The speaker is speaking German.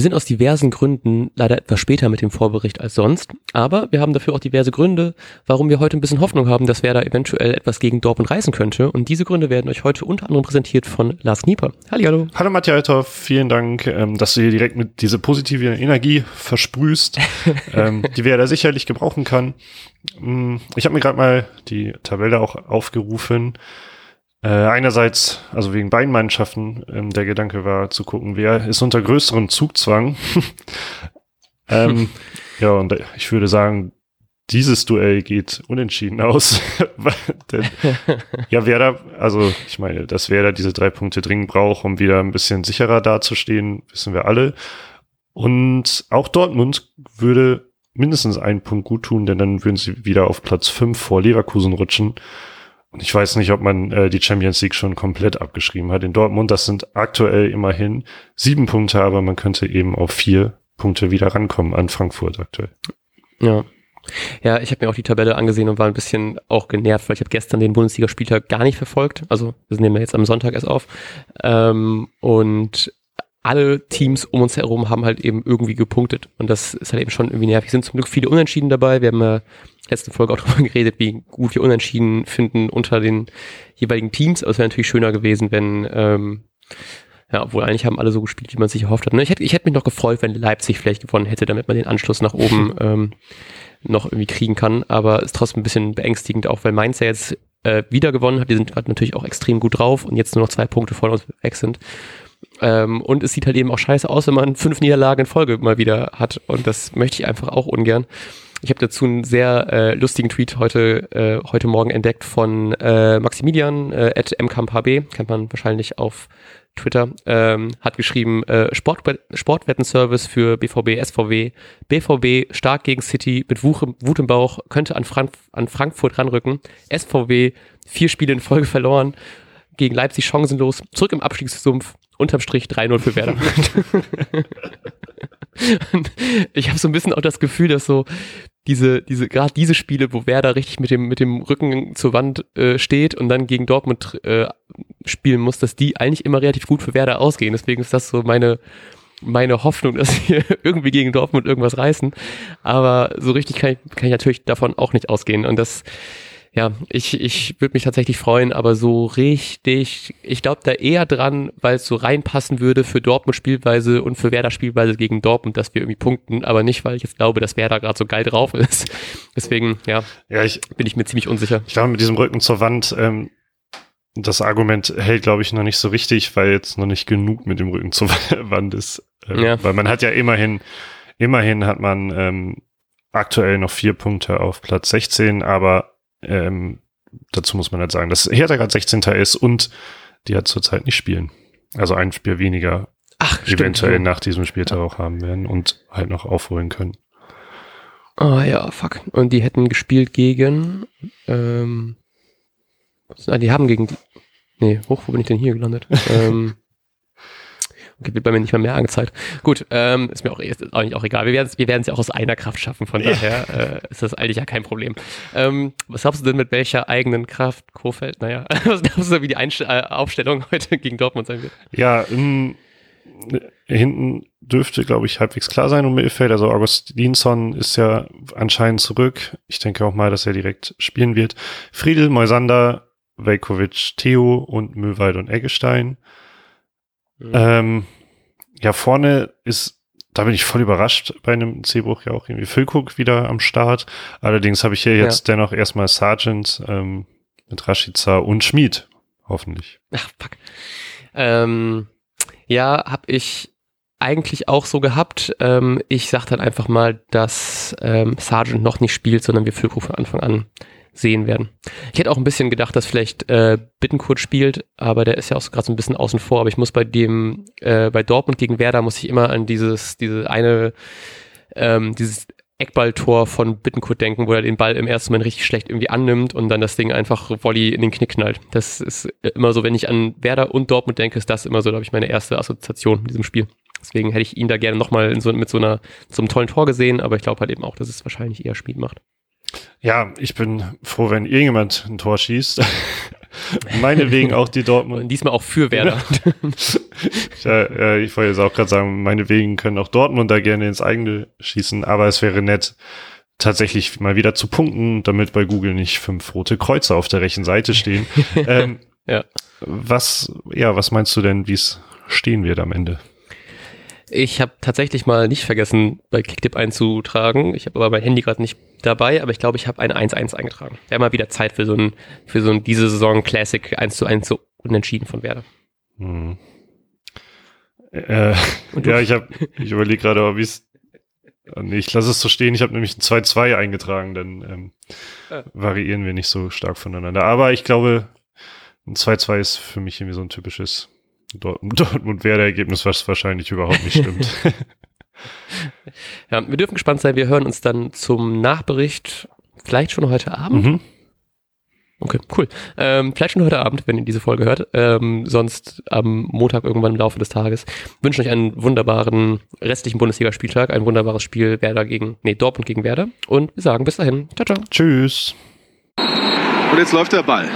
wir sind aus diversen Gründen leider etwas später mit dem Vorbericht als sonst, aber wir haben dafür auch diverse Gründe, warum wir heute ein bisschen Hoffnung haben, dass Werder eventuell etwas gegen Dortmund reißen könnte. Und diese Gründe werden euch heute unter anderem präsentiert von Lars Knieper. Hallo. Hallo Matthias Althoff, vielen Dank, ähm, dass du hier direkt mit dieser positive Energie versprühst, ähm, die Werder sicherlich gebrauchen kann. Mm, ich habe mir gerade mal die Tabelle auch aufgerufen. Äh, einerseits, also wegen beiden Mannschaften, ähm, der Gedanke war zu gucken, wer ist unter größerem Zugzwang. ähm, ja, und ich würde sagen, dieses Duell geht unentschieden aus. Denn, ja, wer da, also ich meine, dass wer da diese drei Punkte dringend braucht, um wieder ein bisschen sicherer dazustehen, wissen wir alle. Und auch Dortmund würde mindestens einen Punkt gut tun, denn dann würden sie wieder auf Platz fünf vor Leverkusen rutschen. Und ich weiß nicht, ob man äh, die Champions League schon komplett abgeschrieben hat. In Dortmund, das sind aktuell immerhin sieben Punkte, aber man könnte eben auf vier Punkte wieder rankommen an Frankfurt aktuell. Ja. Ja, ich habe mir auch die Tabelle angesehen und war ein bisschen auch genervt, weil ich habe gestern den Bundesligaspieltag gar nicht verfolgt. Also wir nehmen ja jetzt am Sonntag erst auf. Ähm, und alle Teams um uns herum haben halt eben irgendwie gepunktet. Und das ist halt eben schon irgendwie nervig. Es sind zum Glück viele Unentschieden dabei. Wir haben ja letzten Folge auch darüber geredet, wie gut wir Unentschieden finden unter den jeweiligen Teams. Aber es wäre natürlich schöner gewesen, wenn, ähm, ja, obwohl eigentlich haben alle so gespielt, wie man sich erhofft hat. Ne? Ich hätte, ich hätte mich noch gefreut, wenn Leipzig vielleicht gewonnen hätte, damit man den Anschluss nach oben ähm, noch irgendwie kriegen kann. Aber ist trotzdem ein bisschen beängstigend, auch weil Mainz ja jetzt äh, wieder gewonnen hat. Die sind gerade natürlich auch extrem gut drauf und jetzt nur noch zwei Punkte vor uns weg sind. Ähm, und es sieht halt eben auch scheiße aus, wenn man fünf Niederlagen in Folge mal wieder hat. Und das möchte ich einfach auch ungern. Ich habe dazu einen sehr äh, lustigen Tweet heute, äh, heute Morgen entdeckt von äh, Maximilian äh, at mkmhb, kennt man wahrscheinlich auf Twitter, ähm, hat geschrieben, äh, Sport, Sportwettenservice für BVB, SVW, BVB stark gegen City mit Wuch, Wut im Bauch, könnte an, Frank an Frankfurt ranrücken, SVW vier Spiele in Folge verloren, gegen Leipzig chancenlos, zurück im Abstiegssumpf, unterm Strich 3-0 für Werder. ich habe so ein bisschen auch das Gefühl, dass so diese, diese, gerade diese Spiele, wo Werder richtig mit dem, mit dem Rücken zur Wand äh, steht und dann gegen Dortmund äh, spielen muss, dass die eigentlich immer relativ gut für Werder ausgehen. Deswegen ist das so meine, meine Hoffnung, dass wir irgendwie gegen Dortmund irgendwas reißen. Aber so richtig kann ich, kann ich natürlich davon auch nicht ausgehen. Und das, ja, ich, ich würde mich tatsächlich freuen, aber so richtig, ich glaube da eher dran, weil es so reinpassen würde für Dortmund Spielweise und für Werder Spielweise gegen Dortmund, dass wir irgendwie punkten, aber nicht, weil ich jetzt glaube, dass Werder gerade so geil drauf ist. Deswegen, ja, ja ich, bin ich mir ziemlich unsicher. Ich glaube, mit diesem Rücken zur Wand, ähm, das Argument hält, glaube ich, noch nicht so richtig, weil jetzt noch nicht genug mit dem Rücken zur Wand ist. Ähm, ja. Weil man hat ja immerhin, immerhin hat man ähm, aktuell noch vier Punkte auf Platz 16, aber ähm, dazu muss man halt sagen, dass Hertha gerade 16. ist und die hat zurzeit nicht spielen. Also ein Spiel weniger Ach, eventuell stimmt. nach diesem Spieltag ja. auch haben werden und halt noch aufholen können. Ah ja, fuck. Und die hätten gespielt gegen ähm, ah, die haben gegen die, nee, hoch, wo bin ich denn hier gelandet? ähm, wird bei mir nicht mal mehr angezeigt. Gut, ähm, ist mir auch, ist eigentlich auch egal. Wir werden es wir werden's ja auch aus einer Kraft schaffen, von daher äh, ist das eigentlich ja kein Problem. Ähm, was glaubst du denn mit welcher eigenen Kraft Kofeld? Naja, was glaubst du, wie die Einst äh, Aufstellung heute gegen Dortmund sein wird? Ja, ähm, hinten dürfte, glaube ich, halbwegs klar sein um Mittelfeld. Also Augustinsson ist ja anscheinend zurück. Ich denke auch mal, dass er direkt spielen wird. Friedel, Moisander, Velkovic, Theo und Möwald und Eggestein. Mhm. Ähm, ja, vorne ist, da bin ich voll überrascht bei einem C-Bruch ja auch irgendwie Füllkuck wieder am Start. Allerdings habe ich hier jetzt ja. dennoch erstmal Sargent ähm, mit Rashica und Schmied, hoffentlich. Ach, fuck. Ähm, ja, habe ich eigentlich auch so gehabt. Ähm, ich sag dann einfach mal, dass ähm, Sargent noch nicht spielt, sondern wir Füllkrug von Anfang an sehen werden. Ich hätte auch ein bisschen gedacht, dass vielleicht äh, Bittenkurt spielt, aber der ist ja auch gerade so ein bisschen außen vor. Aber ich muss bei dem, äh, bei Dortmund gegen Werder muss ich immer an dieses, diese eine, ähm, dieses Eckballtor von Bittenkurt denken, wo er den Ball im ersten Moment richtig schlecht irgendwie annimmt und dann das Ding einfach Volley in den Knick knallt. Das ist immer so, wenn ich an Werder und Dortmund denke, ist das immer so, glaube ich, meine erste Assoziation in diesem Spiel. Deswegen hätte ich ihn da gerne nochmal so, mit so einer, so einem tollen Tor gesehen, aber ich glaube halt eben auch, dass es wahrscheinlich eher Spiel macht. Ja, ich bin froh, wenn irgendjemand ein Tor schießt. meinetwegen auch die Dortmund. Und diesmal auch für Werder. ja, ja, ich wollte jetzt auch gerade sagen, meinetwegen können auch Dortmund da gerne ins eigene schießen, aber es wäre nett, tatsächlich mal wieder zu punkten, damit bei Google nicht fünf rote Kreuze auf der rechten Seite stehen. ähm, ja. Was, ja, was meinst du denn, wie es stehen wird am Ende? Ich habe tatsächlich mal nicht vergessen, bei Kicktip einzutragen. Ich habe aber mein Handy gerade nicht dabei, aber ich glaube, ich habe eine 1-1 eingetragen. Wäre mal wieder Zeit für so ein, für so ein diese Saison Classic 1 zu 1 so unentschieden von Werder. Hm. Äh, ja, ich habe, ich überlege gerade, wie es. Nee, ich lasse es so stehen. Ich habe nämlich ein 2-2 eingetragen, dann ähm, ja. variieren wir nicht so stark voneinander. Aber ich glaube, ein 2-2 ist für mich irgendwie so ein typisches Dortmund-Werder-Ergebnis, was wahrscheinlich überhaupt nicht stimmt. ja, wir dürfen gespannt sein. Wir hören uns dann zum Nachbericht vielleicht schon heute Abend. Mhm. Okay, cool. Ähm, vielleicht schon heute Abend, wenn ihr diese Folge hört. Ähm, sonst am Montag irgendwann im Laufe des Tages. Wünschen euch einen wunderbaren restlichen Bundesligaspieltag, ein wunderbares Spiel Werder gegen, nee, Dortmund gegen Werder. Und wir sagen bis dahin. Ciao, ciao. Tschüss. Und jetzt läuft der Ball.